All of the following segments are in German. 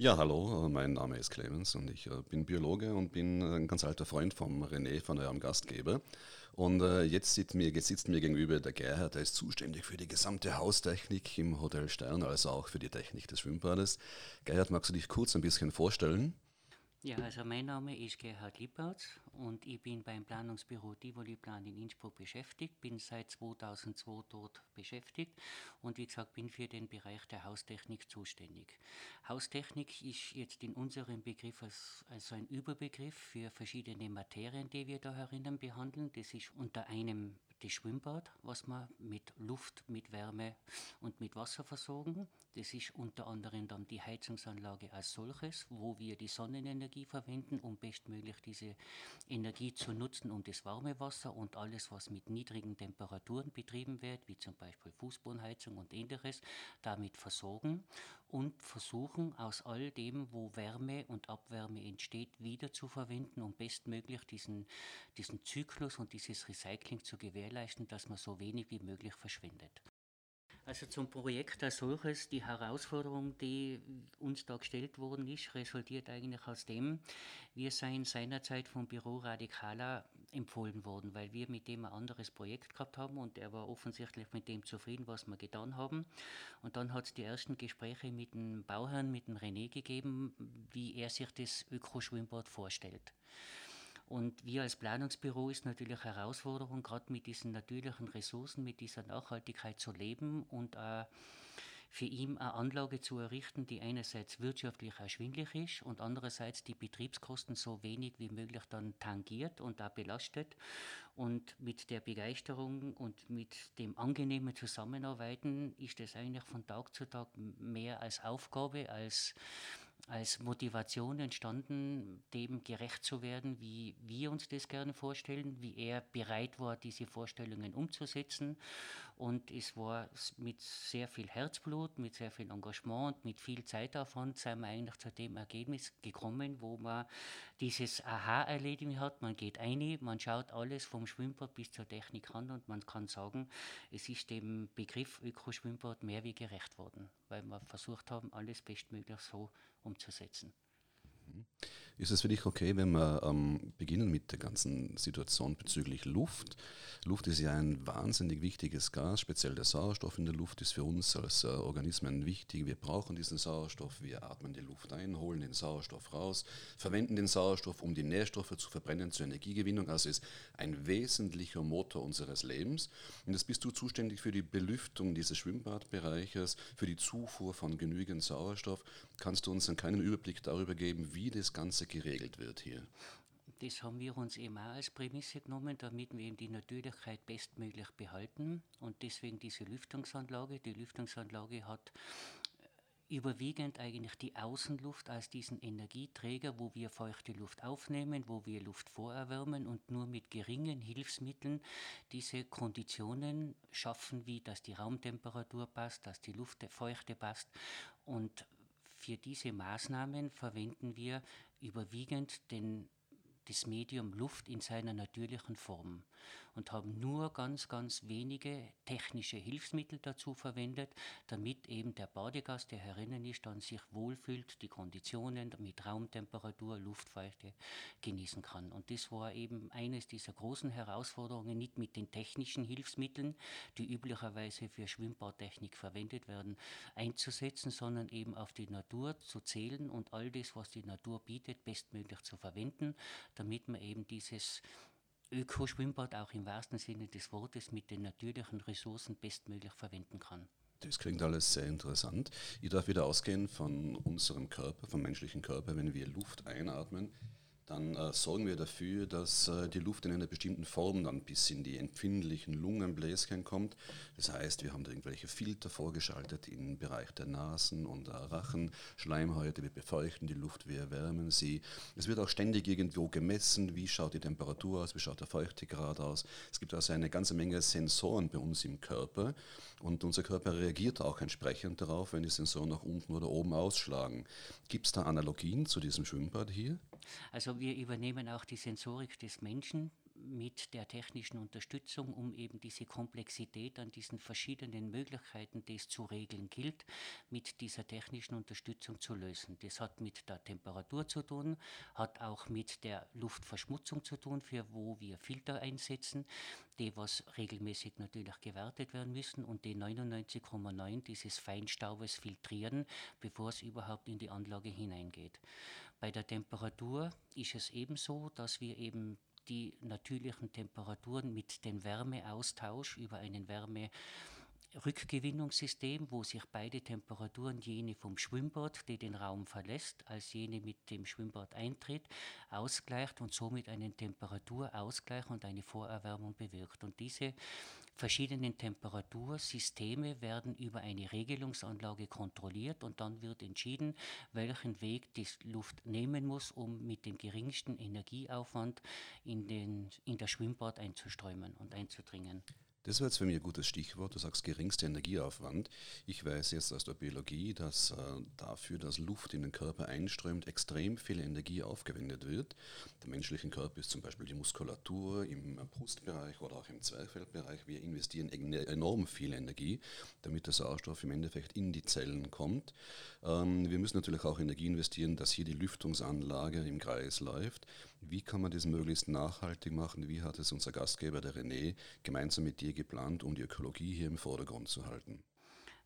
Ja, hallo, mein Name ist Clemens und ich äh, bin Biologe und bin ein ganz alter Freund vom René, von eurem Gastgeber. Und äh, jetzt sitzt mir, jetzt sitzt mir gegenüber der Gerhard, der ist zuständig für die gesamte Haustechnik im Hotel Stern, also auch für die Technik des Schwimmbades. Gerhard, magst du dich kurz ein bisschen vorstellen? Ja, also mein Name ist Gerhard Lippert und ich bin beim Planungsbüro Tivoli Plan in Innsbruck beschäftigt, bin seit 2002 dort beschäftigt und wie gesagt bin für den Bereich der Haustechnik zuständig. Haustechnik ist jetzt in unserem Begriff als, also ein Überbegriff für verschiedene Materien, die wir da herinnen behandeln. Das ist unter einem das Schwimmbad, was wir mit Luft, mit Wärme und mit Wasser versorgen. Das ist unter anderem dann die Heizungsanlage als solches, wo wir die Sonnenenergie verwenden, um bestmöglich diese Energie zu nutzen, um das warme Wasser und alles, was mit niedrigen Temperaturen betrieben wird, wie zum Beispiel Fußbodenheizung und ähnliches, damit versorgen und versuchen aus all dem, wo Wärme und Abwärme entsteht, wieder zu verwenden, um bestmöglich diesen, diesen Zyklus und dieses Recycling zu gewährleisten gewährleisten, dass man so wenig wie möglich verschwendet. Also zum Projekt als solches, die Herausforderung, die uns da gestellt worden ist, resultiert eigentlich aus dem, wir seien seinerzeit vom Büro Radikala empfohlen worden, weil wir mit dem ein anderes Projekt gehabt haben und er war offensichtlich mit dem zufrieden, was wir getan haben. Und dann hat es die ersten Gespräche mit dem Bauherrn, mit dem René gegeben, wie er sich das Ökoschwimmbad vorstellt. Und wir als Planungsbüro ist natürlich Herausforderung, gerade mit diesen natürlichen Ressourcen, mit dieser Nachhaltigkeit zu leben und äh, für ihn eine Anlage zu errichten, die einerseits wirtschaftlich erschwinglich ist und andererseits die Betriebskosten so wenig wie möglich dann tangiert und da belastet. Und mit der Begeisterung und mit dem angenehmen Zusammenarbeiten ist es eigentlich von Tag zu Tag mehr als Aufgabe, als als Motivation entstanden, dem gerecht zu werden, wie wir uns das gerne vorstellen, wie er bereit war, diese Vorstellungen umzusetzen. Und es war mit sehr viel Herzblut, mit sehr viel Engagement und mit viel Zeitaufwand sind wir eigentlich zu dem Ergebnis gekommen, wo man dieses Aha-Erlebnis hat. Man geht ein, man schaut alles vom Schwimmbad bis zur Technik an und man kann sagen, es ist dem Begriff Ökoschwimmbad mehr wie gerecht worden, weil wir versucht haben, alles bestmöglich so umzusetzen. Mhm. Ist es für dich okay, wenn wir ähm, beginnen mit der ganzen Situation bezüglich Luft? Luft ist ja ein wahnsinnig wichtiges Gas, speziell der Sauerstoff in der Luft ist für uns als äh, Organismen wichtig. Wir brauchen diesen Sauerstoff, wir atmen die Luft ein, holen den Sauerstoff raus, verwenden den Sauerstoff, um die Nährstoffe zu verbrennen zur Energiegewinnung. Also ist ein wesentlicher Motor unseres Lebens. Und jetzt bist du zuständig für die Belüftung dieses Schwimmbadbereiches, für die Zufuhr von genügend Sauerstoff. Kannst du uns einen kleinen Überblick darüber geben, wie das Ganze geregelt wird hier. Das haben wir uns eben auch als Prämisse genommen, damit wir eben die Natürlichkeit bestmöglich behalten. Und deswegen diese Lüftungsanlage. Die Lüftungsanlage hat äh, überwiegend eigentlich die Außenluft als diesen Energieträger, wo wir feuchte Luft aufnehmen, wo wir Luft vorerwärmen und nur mit geringen Hilfsmitteln diese Konditionen schaffen, wie dass die Raumtemperatur passt, dass die Luftfeuchte passt und für diese Maßnahmen verwenden wir überwiegend den das Medium Luft in seiner natürlichen Form und haben nur ganz, ganz wenige technische Hilfsmittel dazu verwendet, damit eben der Badegast, der herinnen ist, dann sich wohlfühlt, die Konditionen mit Raumtemperatur, Luftfeuchte genießen kann. Und das war eben eines dieser großen Herausforderungen, nicht mit den technischen Hilfsmitteln, die üblicherweise für Schwimmbadtechnik verwendet werden, einzusetzen, sondern eben auf die Natur zu zählen und all das, was die Natur bietet, bestmöglich zu verwenden damit man eben dieses Ökoschwimmbad auch im wahrsten Sinne des Wortes mit den natürlichen Ressourcen bestmöglich verwenden kann. Das klingt alles sehr interessant. Ich darf wieder ausgehen von unserem Körper, vom menschlichen Körper, wenn wir Luft einatmen dann äh, sorgen wir dafür, dass äh, die Luft in einer bestimmten Form dann bis in die empfindlichen Lungenbläschen kommt. Das heißt, wir haben da irgendwelche Filter vorgeschaltet im Bereich der Nasen und der Rachen, Schleimhäute, wir befeuchten die Luft, wir erwärmen sie. Es wird auch ständig irgendwo gemessen, wie schaut die Temperatur aus, wie schaut der Feuchtegrad aus. Es gibt also eine ganze Menge Sensoren bei uns im Körper und unser Körper reagiert auch entsprechend darauf, wenn die Sensoren nach unten oder oben ausschlagen. Gibt es da Analogien zu diesem Schwimmbad hier? Also wir übernehmen auch die Sensorik des Menschen mit der technischen Unterstützung, um eben diese Komplexität an diesen verschiedenen Möglichkeiten, die es zu regeln gilt, mit dieser technischen Unterstützung zu lösen. Das hat mit der Temperatur zu tun, hat auch mit der Luftverschmutzung zu tun, für wo wir Filter einsetzen, die was regelmäßig natürlich gewertet werden müssen und die 99,9 dieses Feinstaubes filtrieren, bevor es überhaupt in die Anlage hineingeht. Bei der Temperatur ist es ebenso, dass wir eben die natürlichen Temperaturen mit dem Wärmeaustausch über einen Wärme Rückgewinnungssystem, wo sich beide Temperaturen, jene vom Schwimmbad, die den Raum verlässt, als jene mit dem Schwimmbad eintritt, ausgleicht und somit einen Temperaturausgleich und eine Vorerwärmung bewirkt. Und diese verschiedenen Temperatursysteme werden über eine Regelungsanlage kontrolliert und dann wird entschieden, welchen Weg die Luft nehmen muss, um mit dem geringsten Energieaufwand in, den, in das Schwimmbad einzuströmen und einzudringen. Das war jetzt für mich ein gutes Stichwort. Du sagst geringster Energieaufwand. Ich weiß jetzt aus der Biologie, dass äh, dafür, dass Luft in den Körper einströmt, extrem viel Energie aufgewendet wird. Der menschliche Körper ist zum Beispiel die Muskulatur im Brustbereich oder auch im Zwerchfellbereich. Wir investieren enorm viel Energie, damit der Sauerstoff im Endeffekt in die Zellen kommt. Ähm, wir müssen natürlich auch Energie investieren, dass hier die Lüftungsanlage im Kreis läuft. Wie kann man das möglichst nachhaltig machen? Wie hat es unser Gastgeber, der René, gemeinsam mit dir geplant, um die Ökologie hier im Vordergrund zu halten?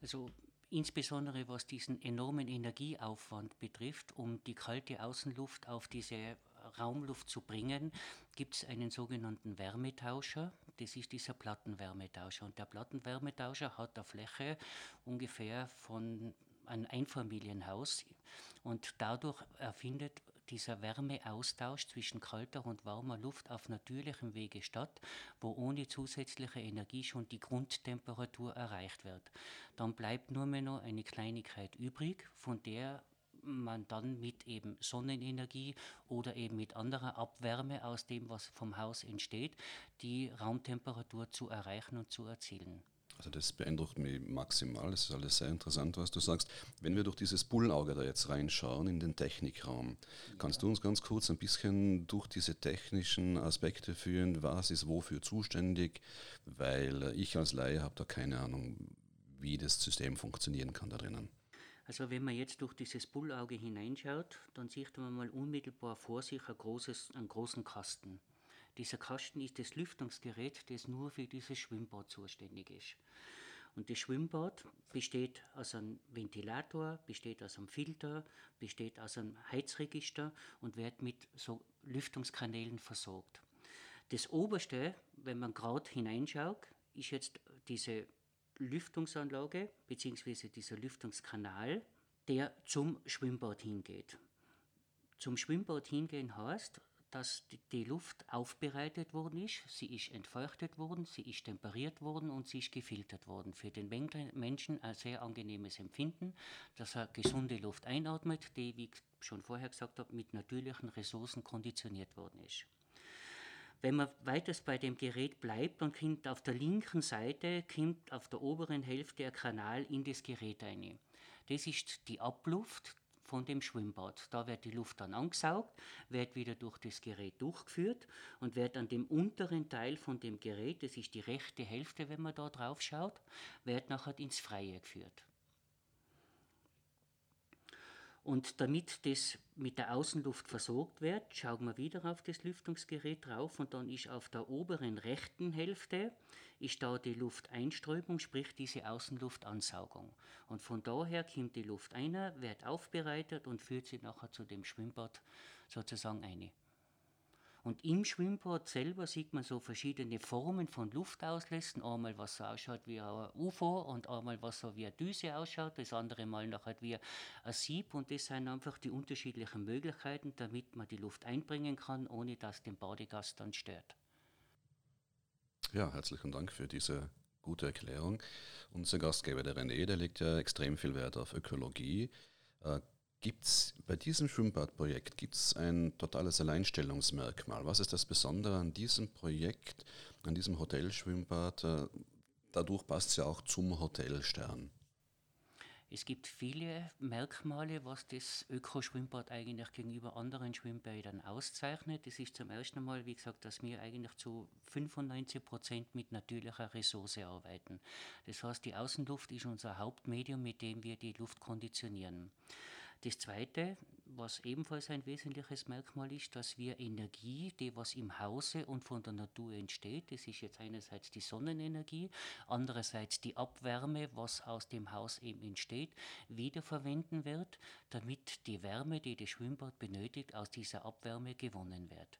Also insbesondere was diesen enormen Energieaufwand betrifft, um die kalte Außenluft auf diese Raumluft zu bringen, gibt es einen sogenannten Wärmetauscher. Das ist dieser Plattenwärmetauscher. Und der Plattenwärmetauscher hat eine Fläche ungefähr von einem Einfamilienhaus und dadurch erfindet dieser Wärmeaustausch zwischen kalter und warmer Luft auf natürlichem Wege statt, wo ohne zusätzliche Energie schon die Grundtemperatur erreicht wird. Dann bleibt nur mehr noch eine Kleinigkeit übrig, von der man dann mit eben Sonnenenergie oder eben mit anderer Abwärme aus dem, was vom Haus entsteht, die Raumtemperatur zu erreichen und zu erzielen. Also das beeindruckt mich maximal. Das ist alles sehr interessant, was du sagst. Wenn wir durch dieses Bullauge da jetzt reinschauen in den Technikraum, kannst du uns ganz kurz ein bisschen durch diese technischen Aspekte führen? Was ist wofür zuständig? Weil ich als Laie habe da keine Ahnung, wie das System funktionieren kann da drinnen. Also wenn man jetzt durch dieses Bullauge hineinschaut, dann sieht man mal unmittelbar vor sich ein großes, einen großen Kasten. Dieser Kasten ist das Lüftungsgerät, das nur für dieses Schwimmbad zuständig ist. Und das Schwimmbad besteht aus einem Ventilator, besteht aus einem Filter, besteht aus einem Heizregister und wird mit so Lüftungskanälen versorgt. Das oberste, wenn man gerade hineinschaut, ist jetzt diese Lüftungsanlage bzw. dieser Lüftungskanal, der zum Schwimmbad hingeht. Zum Schwimmbad hingehen heißt, dass die Luft aufbereitet worden ist, sie ist entfeuchtet worden, sie ist temperiert worden und sie ist gefiltert worden. Für den Menschen ein sehr angenehmes Empfinden, dass er gesunde Luft einatmet, die, wie ich schon vorher gesagt habe, mit natürlichen Ressourcen konditioniert worden ist. Wenn man weiter bei dem Gerät bleibt, dann kommt auf der linken Seite, kommt auf der oberen Hälfte der Kanal in das Gerät ein. Das ist die Abluft, von dem Schwimmbad. Da wird die Luft dann angesaugt, wird wieder durch das Gerät durchgeführt und wird an dem unteren Teil von dem Gerät, das ist die rechte Hälfte, wenn man da drauf schaut, wird nachher ins Freie geführt. Und damit das mit der Außenluft versorgt wird, schauen wir wieder auf das Lüftungsgerät drauf und dann ist auf der oberen rechten Hälfte ist da die Lufteinströmung, sprich diese Außenluftansaugung. Und von daher kommt die Luft ein, wird aufbereitet und führt sie nachher zu dem Schwimmbad sozusagen ein. Und im Schwimmbad selber sieht man so verschiedene Formen von Luftauslässen. Einmal was so ausschaut wie ein UFO und einmal was so wie eine Düse ausschaut, das andere Mal nachher wie ein Sieb. Und das sind einfach die unterschiedlichen Möglichkeiten, damit man die Luft einbringen kann, ohne dass den Badegast dann stört. Ja, herzlichen Dank für diese gute Erklärung. Unser Gastgeber, der René, der legt ja extrem viel Wert auf Ökologie. Gibt es bei diesem Schwimmbadprojekt gibt's ein totales Alleinstellungsmerkmal? Was ist das Besondere an diesem Projekt, an diesem Hotelschwimmbad? Äh, dadurch passt es ja auch zum Hotelstern. Es gibt viele Merkmale, was das Ökoschwimmbad eigentlich gegenüber anderen Schwimmbädern auszeichnet. Das ist zum ersten Mal, wie gesagt, dass wir eigentlich zu 95 Prozent mit natürlicher Ressource arbeiten. Das heißt, die Außenluft ist unser Hauptmedium, mit dem wir die Luft konditionieren. Das Zweite, was ebenfalls ein wesentliches Merkmal ist, dass wir Energie, die was im Hause und von der Natur entsteht, das ist jetzt einerseits die Sonnenenergie, andererseits die Abwärme, was aus dem Haus eben entsteht, wiederverwenden wird, damit die Wärme, die das Schwimmbad benötigt, aus dieser Abwärme gewonnen wird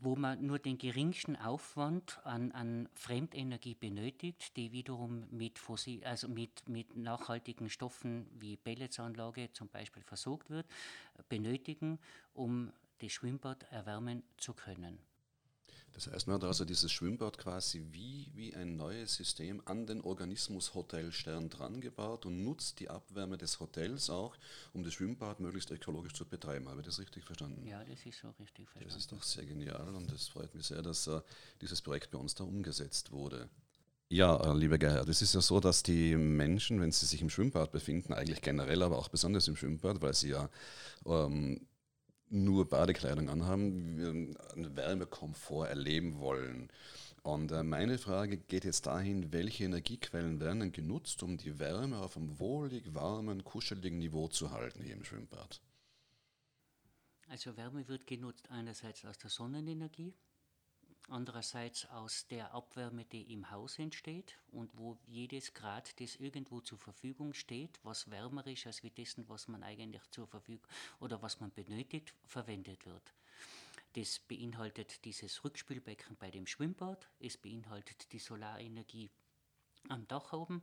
wo man nur den geringsten Aufwand an, an Fremdenergie benötigt, die wiederum mit, Fossil, also mit, mit nachhaltigen Stoffen wie Pelletsanlage zum Beispiel versorgt wird, benötigen, um das Schwimmbad erwärmen zu können. Das heißt, man hat also dieses Schwimmbad quasi wie, wie ein neues System an den Organismus Hotel Stern dran gebaut und nutzt die Abwärme des Hotels auch, um das Schwimmbad möglichst ökologisch zu betreiben. Habe ich das richtig verstanden? Ja, das ist so richtig verstanden. Das ist doch sehr genial und es freut mich sehr, dass uh, dieses Projekt bei uns da umgesetzt wurde. Ja, äh, lieber Gerhard, es ist ja so, dass die Menschen, wenn sie sich im Schwimmbad befinden, eigentlich generell, aber auch besonders im Schwimmbad, weil sie ja ähm, nur Badekleidung anhaben, einen Wärmekomfort erleben wollen. Und äh, meine Frage geht jetzt dahin, welche Energiequellen werden denn genutzt, um die Wärme auf einem wohlig, warmen, kuscheligen Niveau zu halten hier im Schwimmbad? Also Wärme wird genutzt einerseits aus der Sonnenenergie, andererseits aus der Abwärme, die im Haus entsteht und wo jedes Grad, das irgendwo zur Verfügung steht, was wärmer ist als wie dessen, was man eigentlich zur Verfügung oder was man benötigt, verwendet wird. Das beinhaltet dieses Rückspülbecken bei dem Schwimmbad, es beinhaltet die Solarenergie am Dach oben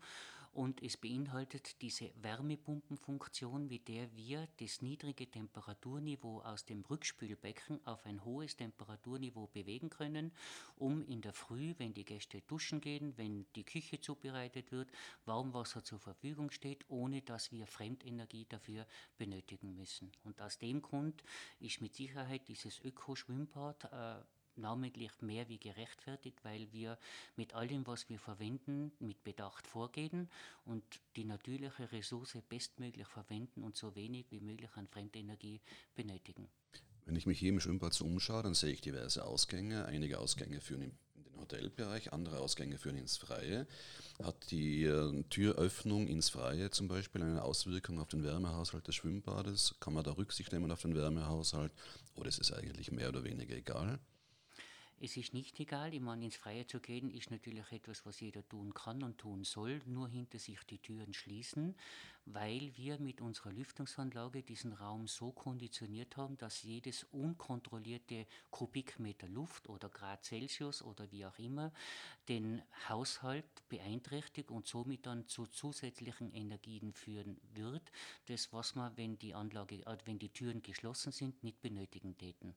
und es beinhaltet diese Wärmepumpenfunktion, mit der wir das niedrige Temperaturniveau aus dem Rückspülbecken auf ein hohes Temperaturniveau bewegen können, um in der Früh, wenn die Gäste duschen gehen, wenn die Küche zubereitet wird, Warmwasser zur Verfügung steht, ohne dass wir Fremdenergie dafür benötigen müssen. Und aus dem Grund ist mit Sicherheit dieses Ökoschwimmbad äh, namentlich mehr wie gerechtfertigt, weil wir mit allem, was wir verwenden, mit Bedacht vorgehen und die natürliche Ressource bestmöglich verwenden und so wenig wie möglich an Fremdenergie benötigen. Wenn ich mich hier im Schwimmbad umschaue, dann sehe ich diverse Ausgänge. Einige Ausgänge führen in den Hotelbereich, andere Ausgänge führen ins Freie. Hat die äh, Türöffnung ins Freie zum Beispiel eine Auswirkung auf den Wärmehaushalt des Schwimmbades? Kann man da Rücksicht nehmen auf den Wärmehaushalt oder ist es eigentlich mehr oder weniger egal? Es ist nicht egal, ich meine, ins Freie zu gehen ist natürlich etwas, was jeder tun kann und tun soll, nur hinter sich die Türen schließen, weil wir mit unserer Lüftungsanlage diesen Raum so konditioniert haben, dass jedes unkontrollierte Kubikmeter Luft oder Grad Celsius oder wie auch immer den Haushalt beeinträchtigt und somit dann zu zusätzlichen Energien führen wird, das was man, wenn die Anlage, äh, wenn die Türen geschlossen sind, nicht benötigen täten.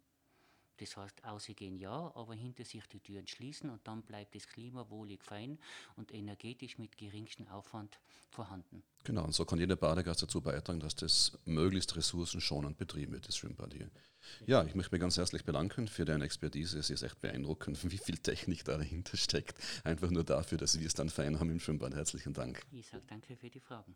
Das heißt, ausgehen ja, aber hinter sich die Türen schließen und dann bleibt das Klima wohlig fein und energetisch mit geringstem Aufwand vorhanden. Genau, und so kann jeder Badegast dazu beitragen, dass das möglichst ressourcenschonend betrieben wird, das Schwimmbad hier. Ja, ich möchte mich ganz herzlich bedanken für deine Expertise. Es ist echt beeindruckend, wie viel Technik da dahinter steckt. Einfach nur dafür, dass wir es dann fein haben im Schwimmbad. Herzlichen Dank. Ich sage danke für die Fragen.